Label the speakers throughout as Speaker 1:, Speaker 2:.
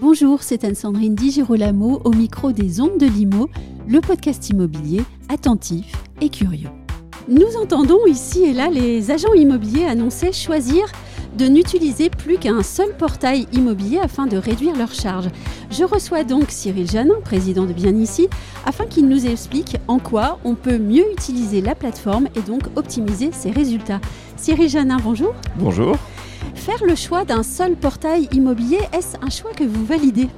Speaker 1: Bonjour, c'est Anne-Sandrine Di Girolamo au micro des Ondes de Limo, le podcast immobilier attentif et curieux. Nous entendons ici et là les agents immobiliers annoncer choisir de n'utiliser plus qu'un seul portail immobilier afin de réduire leurs charges. Je reçois donc Cyril Janin, président de Bien Ici, afin qu'il nous explique en quoi on peut mieux utiliser la plateforme et donc optimiser ses résultats. Cyril Janin, bonjour.
Speaker 2: Bonjour.
Speaker 1: Faire le choix d'un seul portail immobilier, est-ce un choix que vous validez?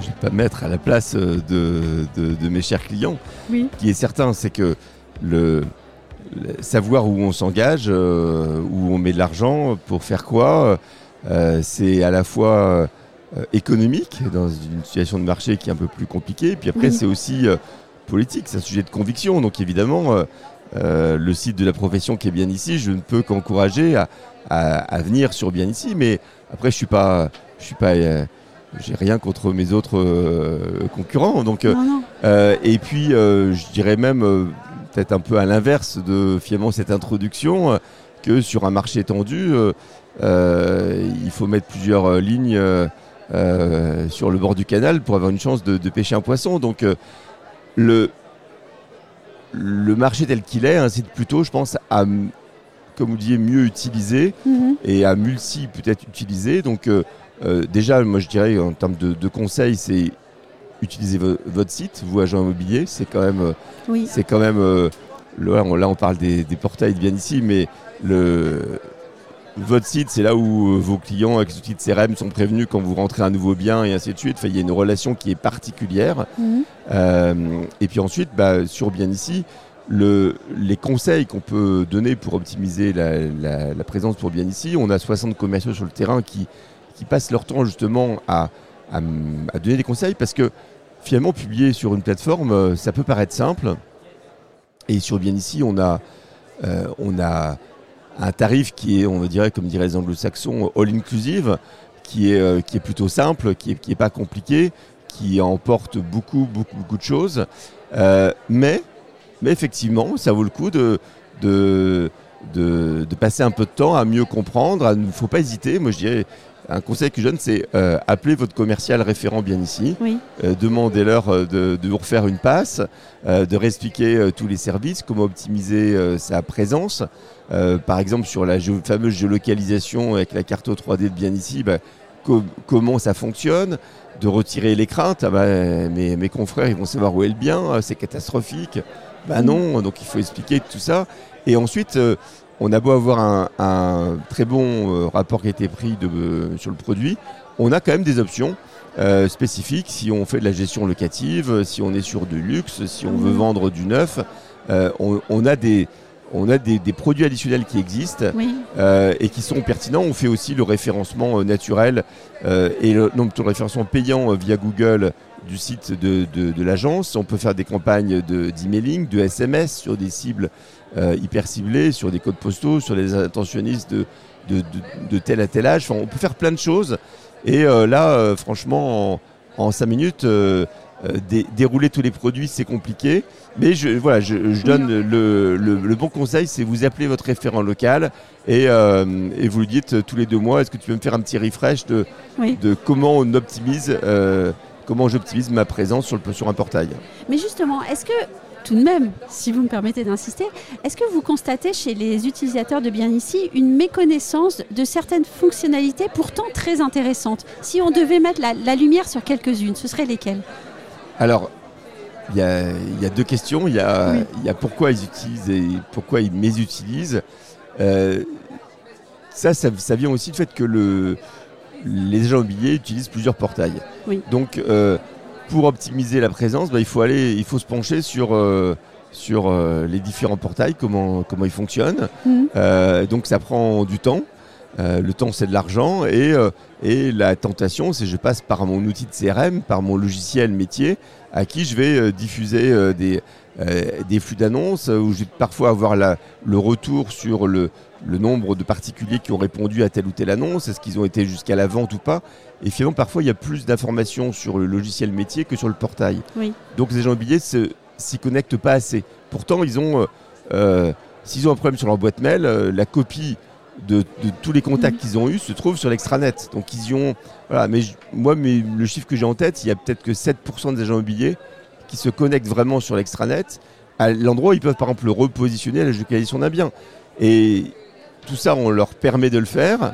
Speaker 2: Je ne vais pas mettre à la place euh, de, de, de mes chers clients.
Speaker 1: Oui.
Speaker 2: Ce qui est certain, c'est que le- savoir où on s'engage, euh, où on met de l'argent, pour faire quoi, euh, c'est à la fois euh, économique dans une situation de marché qui est un peu plus compliquée, puis après
Speaker 1: Oui.
Speaker 2: c'est aussi politique, c'est un sujet de conviction. Donc évidemment, le site de la profession qui est bien ici, je ne peux qu'encourager à, à- à venir sur bien ici, mais après je suis pas, je suis pas, j'ai rien contre mes autres euh, concurrents, donc.
Speaker 1: Non, non.
Speaker 2: euh, et puis, euh, je dirais même, peut-être un peu à l'inverse de finalement cette introduction, euh, que sur un marché tendu, euh, euh, il faut mettre plusieurs lignes sur le bord du canal pour avoir une chance de, de pêcher un poisson. Donc, le, le marché tel qu'il est incite plutôt, je pense, à, comme vous disiez, mieux utiliser
Speaker 1: Mhm.
Speaker 2: et à multi peut-être utiliser. Donc euh, déjà, moi je dirais en termes de, de conseils, c'est utiliser vo- votre site, vous agent immobilier, c'est quand même, euh,
Speaker 1: Oui.
Speaker 2: c'est quand même, euh, là, on, là, on parle des, des portails bien ici, mais le votre site, c'est là où euh, vos clients avec outils de CRM sont prévenus quand vous rentrez un nouveau bien et ainsi de suite. Enfin, il y a une relation qui est particulière.
Speaker 1: Mhm.
Speaker 2: Euh, et puis ensuite, bah, sur bien ici, le, les conseils qu'on peut donner pour optimiser la, la- la présence pour bien ici, on a 60 commerciaux sur le terrain qui, qui passent leur temps justement à, à donner des conseils parce que finalement, publier sur une plateforme, euh, ça peut paraître simple. Et sur bien ici, on a, euh, on a un tarif qui est, on dirait, comme diraient les anglo-saxons, all-inclusive, qui est, euh, qui est plutôt simple, qui n'est qui est pas compliqué, qui emporte beaucoup, beaucoup, beaucoup de choses. Mais, mais effectivement, ça vaut le coup de, de, de passer un peu de temps à mieux comprendre. Il ne faut pas hésiter. Moi, je dirais, un conseil que je donne, c'est euh, appeler votre commercial référent bien ici.
Speaker 1: Oui.
Speaker 2: Euh, demandez-leur euh, de, de vous refaire une passe, de réexpliquer tous les services, comment optimiser sa présence. Par exemple, sur la géo- fameuse géolocalisation avec la carte 3D de bien ici, bah, co- comment ça fonctionne, de retirer les craintes. Ah bah, mes, mes confrères, ils vont savoir où est le bien, c'est catastrophique. Bah non, donc il faut expliquer tout ça. Et ensuite, on a beau avoir un, un très bon euh, rapport qui a été pris de, euh, sur le produit, on a quand même des options euh, spécifiques. Si on fait de la gestion locative, si on est sur du luxe, si on veut
Speaker 1: Mhm.
Speaker 2: vendre du neuf, euh, on, on a des on a des, des produits additionnels qui existent
Speaker 1: Oui.
Speaker 2: euh, et qui sont pertinents. On fait aussi le référencement euh, naturel euh, et le, plutôt le référencement payant via Google du site de, de- de l'agence. On peut faire des campagnes de- d'emailing, de, SMS sur des cibles hyper ciblées, sur des codes postaux, sur les intentionnistes de, de, de- de tel à tel âge. Enfin, on peut faire plein de choses. Et là, franchement, en, en cinq minutes, dé- dérouler tous les produits, c'est compliqué. Mais je, voilà, je, je donne le, le- le bon conseil, c'est vous appelez votre référent local et, euh, et vous lui dites euh, tous les deux mois, est-ce que tu peux me faire un petit refresh de,
Speaker 1: Oui.
Speaker 2: de comment on optimise, euh, comment j'optimise ma présence sur, le, sur un portail?
Speaker 1: Mais justement, est-ce que, tout de même, si vous me permettez d'insister, est-ce que vous constatez chez les utilisateurs de Bien Ici une méconnaissance de certaines fonctionnalités pourtant très intéressantes? Si on devait mettre la, la lumière sur quelques-unes, ce seraient lesquelles?
Speaker 2: Alors, il y a, il y a deux questions. Il y a,
Speaker 1: Oui.
Speaker 2: il y a pourquoi ils utilisent et pourquoi ils mésutilisent. Euh, ça, ça, ça vient aussi du fait que le, les agents immobiliers utilisent plusieurs portails.
Speaker 1: Oui.
Speaker 2: Donc, euh, pour optimiser la présence, bah, il, faut aller, il faut se pencher sur, euh, sur les différents portails, comment, comment ils fonctionnent.
Speaker 1: Mhm.
Speaker 2: Donc, ça prend du temps. Euh, le temps, c'est de l'argent. Et, euh, et la tentation, c'est je passe par mon outil de CRM, par mon logiciel métier, à qui je vais euh, diffuser des, des flux d'annonces, où je vais parfois avoir la, le retour sur le, le nombre de particuliers qui ont répondu à telle ou telle annonce, est-ce qu'ils ont été jusqu'à la vente ou pas. Et finalement, parfois, il y a plus d'informations sur le logiciel métier que sur le portail. Donc les immobiliers ne s'y connectent pas assez. Pourtant, ils ont, s'ils ont un problème sur leur boîte mail, la copie de, tous les contacts mhm. qu'ils ont eus se trouve sur l'extranet. Donc ils y ont. Voilà, mais moi, mais le chiffre que j'ai en tête, il y a peut-être que 7% des agents immobiliers qui se connectent vraiment sur l'extranet à l'endroit où ils peuvent par exemple le repositionner à la localisation d'un bien. Et tout ça, on leur permet de le faire,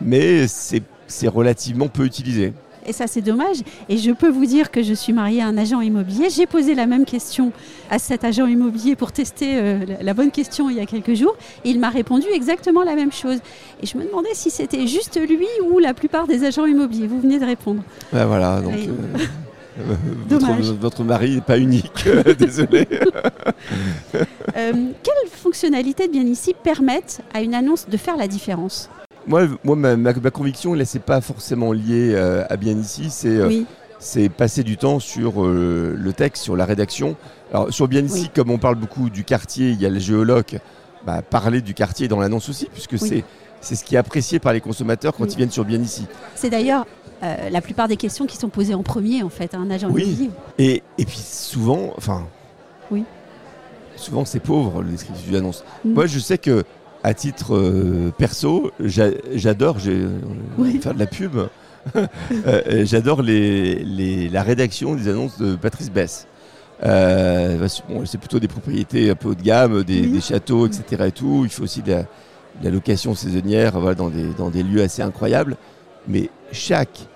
Speaker 2: mais c'est relativement peu utilisé.
Speaker 1: Et ça, c'est dommage. Et je peux vous dire que je suis mariée à un agent immobilier. J'ai posé la même question à cet agent immobilier pour tester euh, la bonne question il y a quelques jours. Et il m'a répondu exactement la même chose. Et je me demandais si c'était juste lui ou la plupart des agents immobiliers. Vous venez de répondre.
Speaker 2: Ben voilà, donc. Euh, votre, votre, mari n'est pas unique, désolé.
Speaker 1: Euh, quelles fonctionnalités de bien ici permettent à une annonce de faire la différence?
Speaker 2: Moi, moi ma, conviction, là, c'est pas forcément lié euh, à bien ici, c'est euh, passer du temps sur le texte, sur la rédaction. Alors, sur bien ici, comme on parle beaucoup du quartier, il y a le géologue, bah, parler du quartier dans l'annonce aussi, puisque c'est c'est ce qui est apprécié par les consommateurs quand ils viennent sur Bien ici.
Speaker 1: C'est d'ailleurs euh, la plupart des questions qui sont posées en premier, en fait, à un agent
Speaker 2: oui. Et, et puis souvent, enfin,
Speaker 1: oui.
Speaker 2: souvent c'est pauvre le descriptif de l'annonce. Mm. Moi, je sais que à titre euh, perso, j'adore faire de la pub. Euh, j'adore les, la rédaction des annonces de Patrice Bess. c'est plutôt des propriétés un peu haut de gamme, des, châteaux, etc. Et tout. Il faut aussi de la, location saisonnière dans, des, dans des lieux assez incroyables. Mais chaque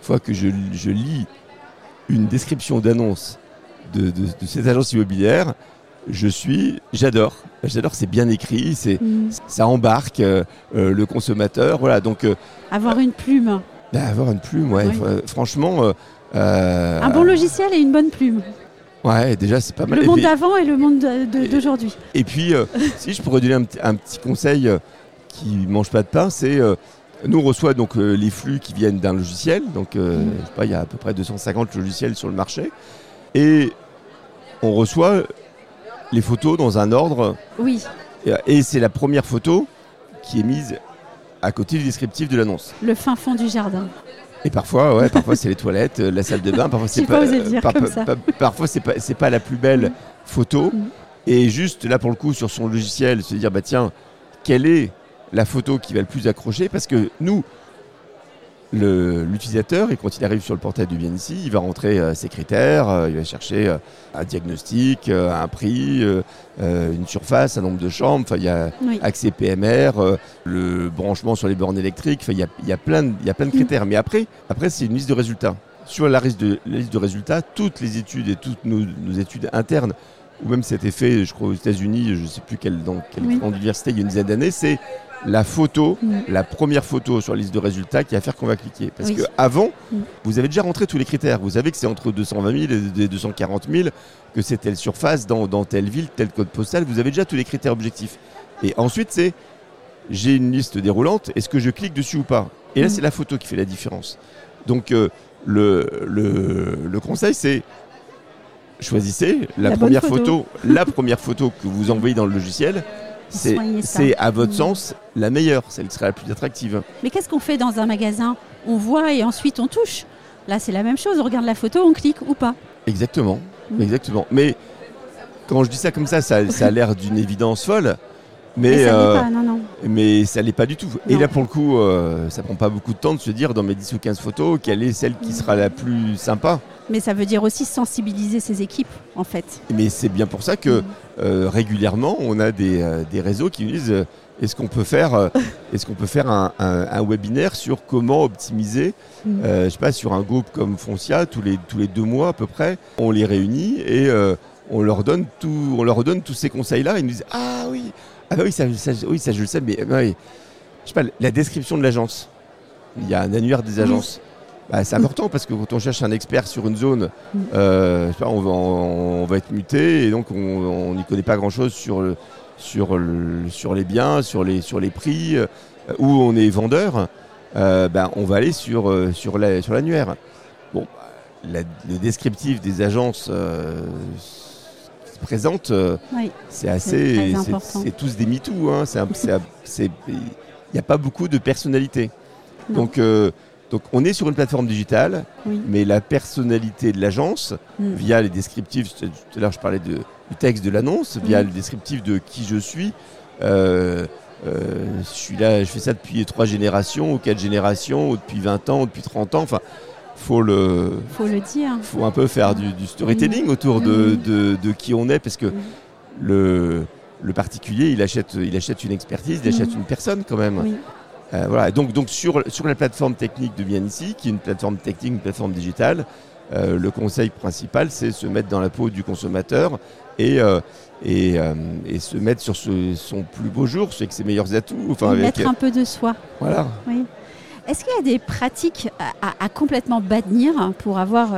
Speaker 2: fois que je, lis une description d'annonce de, cette agence immobilière, je suis, j'adore. J'adore, c'est bien écrit, c'est, mm. ça embarque euh, euh, le consommateur. Voilà, donc
Speaker 1: euh, avoir une plume.
Speaker 2: Bah, avoir une plume, ouais. Franchement,
Speaker 1: un bon logiciel et une bonne plume.
Speaker 2: Ouais, déjà c'est pas mal.
Speaker 1: Le monde d'avant et le monde d'aujourd'hui.
Speaker 2: Et puis, si je pourrais donner un, un petit conseil qui mange pas de pain, c'est nous, on reçoit donc euh, les flux qui viennent d'un logiciel. Donc, euh, mm. je sais pas, il y a à peu près 250 logiciels sur le marché. Et on reçoit les photos dans un ordre.
Speaker 1: Oui.
Speaker 2: Et, c'est la première photo qui est mise à côté du descriptif de l'annonce.
Speaker 1: Le fin fond du jardin.
Speaker 2: Et parfois, ouais, parfois c'est les toilettes, euh, la salle de bain. Parfois c'est
Speaker 1: pas, pas,
Speaker 2: parfois c'est pas, pas la plus belle mm. photo. Mm. Et juste là pour le coup sur son logiciel, se dire bah tiens, quelle est la photo qui va le plus accrocher? Parce que nous, l'utilisateur, et quand il arrive sur le portail du bien ici, il va rentrer euh, ses critères, euh, il va chercher euh, un diagnostic, un prix, une surface, un nombre de chambres, il y a accès PMR, le branchement sur les bornes électriques, il y a, y, a plein de, y a plein de critères. Mais après, après c'est une liste de résultats. Sur la liste de, liste de résultats, toutes les études et toutes nos, études internes, ou même cet effet, je crois aux États-Unis, je ne sais plus quelle, dans quelle grande université, il y a une dizaine d'années, c'est la photo, la première photo sur la liste de résultats qui va faire qu'on va cliquer. Parce que avant, vous avez déjà rentré tous les critères. Vous savez que c'est entre 220 000 et 240 000, que c'est telle surface dans, telle ville, tel code postal. Vous avez déjà tous les critères objectifs. Et ensuite, c'est j'ai une liste déroulante, est-ce que je clique dessus ou pas? Et là, mm. c'est la photo qui fait la différence. Donc, euh, le, le, conseil, c'est choisissez la, première photo. la première photo que vous envoyez dans le logiciel c'est à votre mm. sens la meilleure, celle qui serait la plus attractive.
Speaker 1: Mais qu'est-ce qu'on fait dans un magasin? On voit et ensuite on touche. Là, c'est la même chose. On regarde la photo, on clique ou pas.
Speaker 2: Exactement, mm. exactement. Mais quand je dis ça comme ça, ça, a l'air d'une évidence folle. Mais, ça
Speaker 1: euh, pas, non, non.
Speaker 2: mais ça l'est pas du tout. Et là, pour le coup, euh, ça prend pas beaucoup de temps de se dire dans mes 10 ou 15 photos quelle est celle qui mm. sera la plus sympa.
Speaker 1: Mais ça veut dire aussi sensibiliser ses équipes, en fait.
Speaker 2: Mais c'est bien pour ça que euh, régulièrement, on a des, euh, réseaux qui nous disent est-ce qu'on peut faire, est-ce qu'on peut faire un, webinaire sur comment optimiser mm. Je sais pas, sur un groupe comme Foncia, tous les, tous les deux mois à peu près, on les réunit et on, leur donne tout, on leur donne tous ces conseils-là. Ils nous disent Ah oui, ah bah oui, ça, oui, ça je le sais, mais je sais pas, la description de l'agence. Il y a un annuaire des agences. Bah, c'est important parce que quand on cherche un expert sur une zone, euh, on, va, être muté et donc on n'y connaît pas grand-chose sur, sur, sur les biens, sur les, sur les prix, euh, où on est vendeur. Euh, bah, on va aller sur, sur l'annuaire. bon, le descriptif des agences se présentent, c'est assez. C'est tous des MeToo. Hein, il n'y a pas beaucoup de personnalité. Donc, donc on est sur une plateforme digitale, mais la personnalité de l'agence, mm. via les descriptifs, tout à l'heure je parlais de, du texte de l'annonce, via le descriptif de qui je suis, euh, euh, je suis là, je fais ça depuis trois générations, ou quatre générations, ou depuis 20 ans, ou depuis 30 ans, enfin faut le
Speaker 1: faut le dire
Speaker 2: faut un peu faire du, storytelling autour de, de, de, qui on est parce que le, le particulier il achète il achète une expertise il achète une personne quand même euh, voilà. Donc, donc sur, sur la plateforme technique de Bien ici, qui est une plateforme technique, une plateforme digitale, euh, le conseil principal, c'est se mettre dans la peau du consommateur et, euh, et, et, se mettre sur son plus beau jour, avec ses meilleurs atouts.
Speaker 1: Enfin, mettre un peu de soi.
Speaker 2: Voilà.
Speaker 1: Oui. Est-ce qu'il y a des pratiques à, complètement bannir pour avoir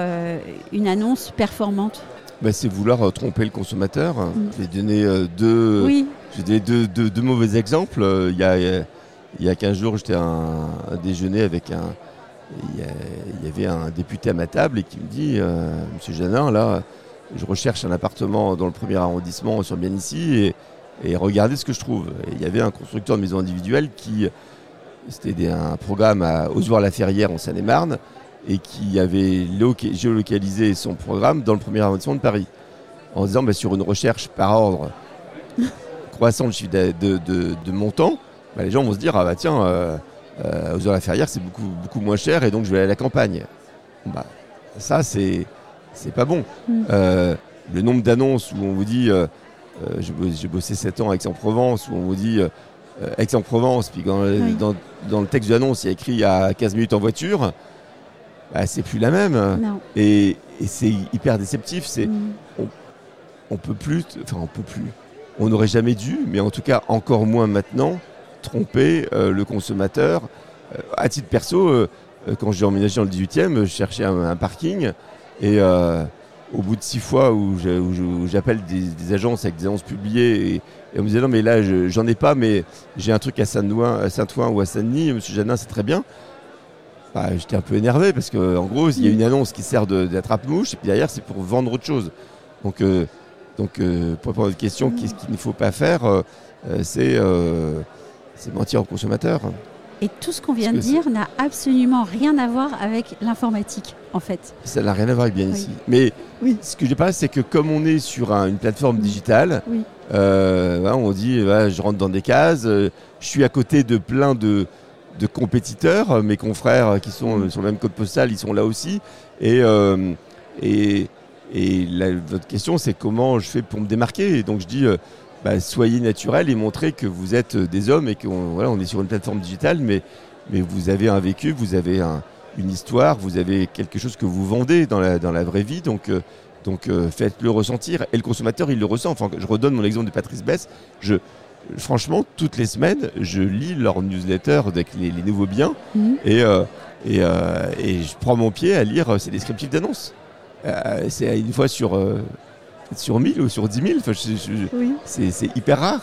Speaker 1: une annonce performante?
Speaker 2: Ben, C'est vouloir tromper le consommateur. Mm. Je vais donner deux, oui. deux, deux, deux, mauvais exemples. Il y a il y a 15 jours, j'étais à un, déjeuner avec un. Il y, avait un député à ma table et qui me dit euh, Monsieur Janin, là, je recherche un appartement dans le premier arrondissement sur bien ici et, regardez ce que je trouve. il y avait un constructeur de maisons individuelles qui. C'était un programme à Ozoir-la-Ferrière en Seine-et-Marne et qui avait géolocalisé son programme dans le premier arrondissement de Paris en disant bah, sur une recherche par ordre croissant de, de, de, de montant, bah, les gens vont se dire ah bah tiens, euh, euh, aux heures la ferrière c'est beaucoup, beaucoup moins cher et donc je vais aller à la campagne. Bah, ça c'est c'est pas bon. Mm. Euh, le nombre d'annonces où on vous dit j'ai bossé 7 ans à Aix-en-Provence, où on vous dit Aix-en-Provence, puis dans, dans, le texte de l'annonce il y a écrit à 15 minutes en voiture, bah, c'est plus la même. Et, et c'est hyper déceptif. C'est mm. on, on peut plus, enfin on peut plus. On n'aurait jamais dû, mais en tout cas encore moins maintenant, tromper euh, le consommateur. Euh, à titre perso, euh, quand j'ai emménagé dans le 18e, je cherchais un, parking et au bout de six fois où j'appelle des, agences avec des annonces publiées et, on me disait non mais là j'en ai pas mais j'ai un truc à Saint-Ouen ou à Saint-Denis, monsieur Janin c'est très bien. Bah, j'étais un peu énervé parce qu'en gros il y a une annonce qui sert d'attrape-mouche et puis derrière c'est pour vendre autre chose. Donc, donc pour répondre à votre question, qu'est-ce qu'il ne faut pas faire C'est c'est mentir aux consommateurs.
Speaker 1: Et tout ce qu'on vient de dire n'a absolument rien à voir avec l'informatique, en fait.
Speaker 2: Ça n'a rien à voir avec bien ici. Mais oui. ce que je pas, c'est que comme on est sur une plateforme digitale, euh, on dit je rentre dans des cases, euh, je suis à côté de plein de, compétiteurs, mes confrères qui sont sur le même code postal, ils sont là aussi. Et, euh, et, votre question, c'est comment je fais pour me démarquer? Et donc je dis bah, soyez naturel et montrez que vous êtes des hommes et qu'on voilà, on est sur une plateforme digitale, mais, mais vous avez un vécu, vous avez une histoire, vous avez quelque chose que vous vendez dans la, dans la vraie vie. Donc, euh, donc euh, faites-le ressentir. Et le consommateur, il le ressent. Enfin, je redonne mon exemple de Patrice Bess. Je, franchement, toutes les semaines, je lis leur newsletter avec les, nouveaux biens et, euh, et, et, je prends mon pied à lire ces descriptifs d'annonces. c'est une fois sur sur 1000 ou sur 10 000. C'est hyper rare.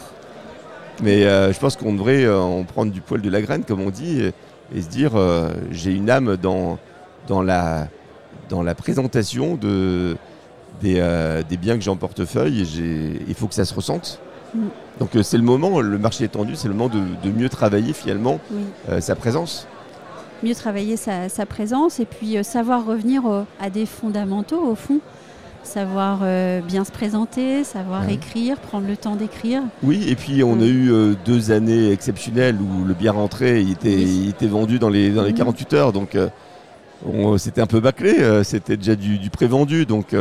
Speaker 2: Mais euh, je pense qu'on devrait euh, en prendre du poil de la graine, comme on dit, et, se dire euh, j'ai une âme dans, dans, la, dans la présentation de, des, des biens que j'ai en portefeuille et il faut que ça se ressente. Mm. Donc c'est le moment, le marché est tendu, c'est le moment de, mieux travailler finalement sa présence
Speaker 1: mieux travailler sa, sa, présence et puis savoir revenir à des fondamentaux au fond savoir euh, bien se présenter, savoir écrire, prendre le temps d'écrire.
Speaker 2: Oui, et puis on a eu euh, deux années exceptionnelles où le bien rentré il était, était vendu dans les, dans les 48 heures, donc euh, c'était un peu bâclé, c'était déjà du, du prévendu, donc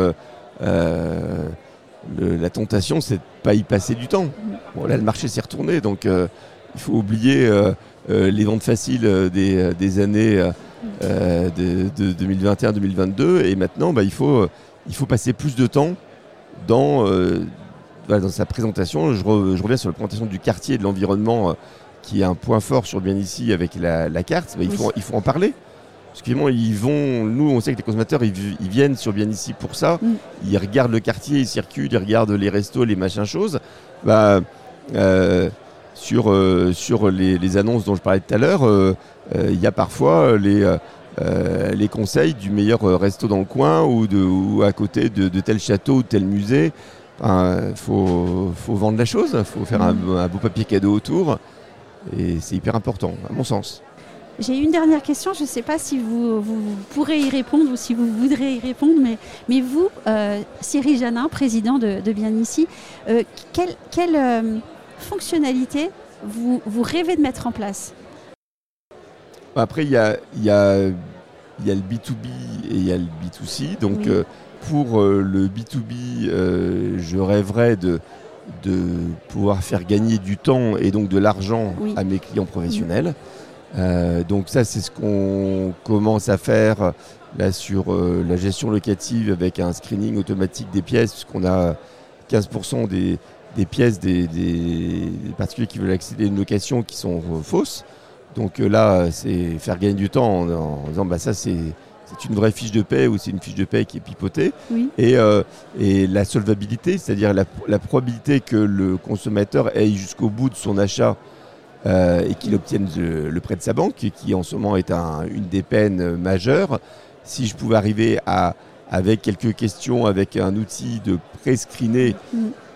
Speaker 2: la tentation c'est de pas y passer du temps. Bon, là le marché s'est retourné, donc il faut oublier les ventes faciles des, des années de, 2021-2022, et maintenant bah, il faut il faut passer plus de temps dans, euh, dans sa présentation. Je, reviens sur la présentation du quartier et de l'environnement, euh, qui est un point fort sur bien ici avec la, carte. Bah, il, faut, il faut en parler. Parce qu'ils ils vont, nous, on sait que les consommateurs, ils, viennent sur bien ici pour ça. Mm. Ils regardent le quartier, ils circulent, ils regardent les restos, les machins choses. Bah, euh, sur, sur les, annonces dont je parlais tout à l'heure, il y a parfois les, euh, les conseils du meilleur euh, resto dans le coin ou, de, ou à côté de, tel château ou tel musée. Il faut, faut, vendre la chose, il faut faire un, un, beau papier cadeau autour. Et c'est hyper important, à mon sens.
Speaker 1: J'ai une dernière question, je ne sais pas si vous, vous, pourrez y répondre ou si vous voudrez y répondre, mais, mais vous, euh, Cyril Janin, président de, Bien Ici, euh, quelle, quelle fonctionnalité vous, vous rêvez de mettre en place?
Speaker 2: Après, il y a, y, a, y a, le B2B et il y a le B2C. Donc, pour le B2B, je rêverais de, de pouvoir faire gagner du temps et donc de l'argent à mes clients professionnels. Euh, donc ça, c'est ce qu'on commence à faire là sur euh, la gestion locative avec un screening automatique des pièces, puisqu'on a 15% des, pièces des, particuliers qui veulent accéder à une location qui sont euh, fausses. Donc là, c'est faire gagner du temps en, disant bah ça c'est une vraie fiche de paie ou c'est une fiche de paie qui est pipotée. Et, et, la solvabilité, c'est-à-dire la, la, probabilité que le consommateur aille jusqu'au bout de son achat euh, et qu'il obtienne le, prêt de sa banque, qui en ce moment est une des peines majeures. Si je pouvais arriver à, avec quelques questions, avec un outil de pré-screener,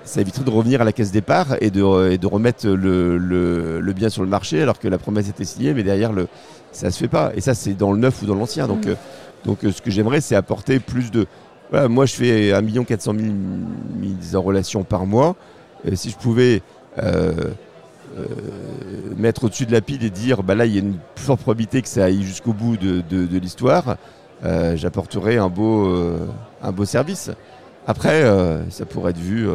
Speaker 2: ça éviterait de revenir à la caisse départ et de, de remettre le, bien sur le marché alors que la promesse était signée, mais derrière, le, ça se fait pas. Et ça, c'est dans le neuf ou dans l'ancien. Donc, euh, donc euh, ce que j'aimerais, c'est apporter plus de... Voilà, moi, je fais 1 400 000 mises en relation par mois. si je pouvais... Euh, mettre au-dessus de la pile et dire bah là il y a une forte probabilité que ça aille jusqu'au bout de, l'histoire, euh, j'apporterai un beau, euh, un beau service. Après, ça pourrait être vu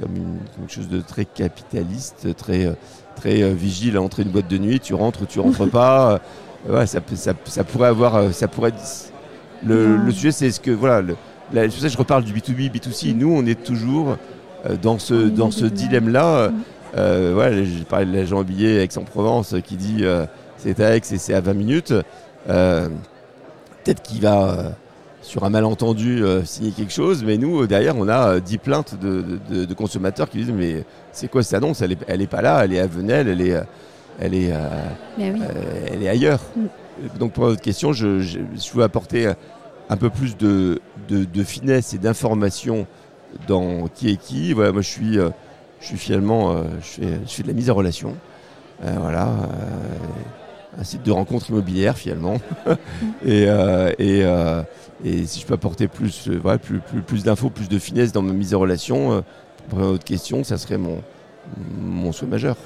Speaker 2: comme une, quelque chose de très capitaliste, très, très vigile à entrer une boîte de nuit, tu rentres ou tu rentres pas. ça, ça, pourrait avoir. Ça pourrait le, le, sujet, c'est ce que. Voilà, le, ça je reparle du B2B, B2C. Nous, on est toujours dans ce, dans ce dilemme-là. Euh, ouais, j'ai parlé de l'agent immobilier Aix-en-Provence qui dit euh, c'est à Aix et c'est à 20 minutes. Euh, peut-être qu'il va, sur un malentendu, signer quelque chose, mais nous, derrière, on a 10 plaintes de, consommateurs qui disent Mais c'est quoi cette annonce? Elle n'est elle est pas là, elle est à Venelle, elle est, elle est, elle est ailleurs. Mm. Donc, pour votre question, je, je, veux apporter un peu plus de, de finesse et d'information dans qui est qui. Voilà, moi, je suis je suis finalement, euh, je, fais, de la mise en relation. Euh, voilà, euh, un site de rencontre immobilière finalement. et, et, si je peux apporter plus, plus, d'infos, plus de finesse dans ma mise en relation, pour votre question, ça serait mon souhait majeur.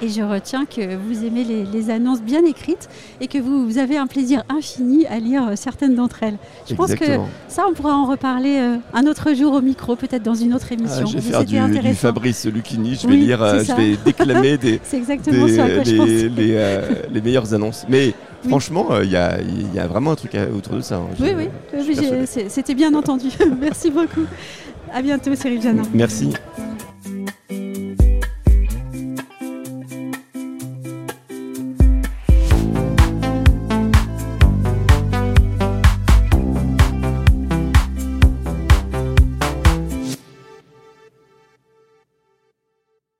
Speaker 1: Et je retiens que vous aimez les, annonces bien écrites et que vous, avez un plaisir infini à lire euh, certaines d'entre elles. Je pense que ça, on pourra en reparler euh, un autre jour au micro, peut-être dans une autre émission.
Speaker 2: Ah, je vais faire du, Fabrice Lucchini, je vais lire, euh, je vais déclamer des, les, les, meilleures annonces. Mais franchement, il y, a, y, a vraiment un truc autour de ça. Hein.
Speaker 1: oui, oui, c'était bien entendu. Merci beaucoup. À bientôt, Cyril Janin.
Speaker 2: Merci.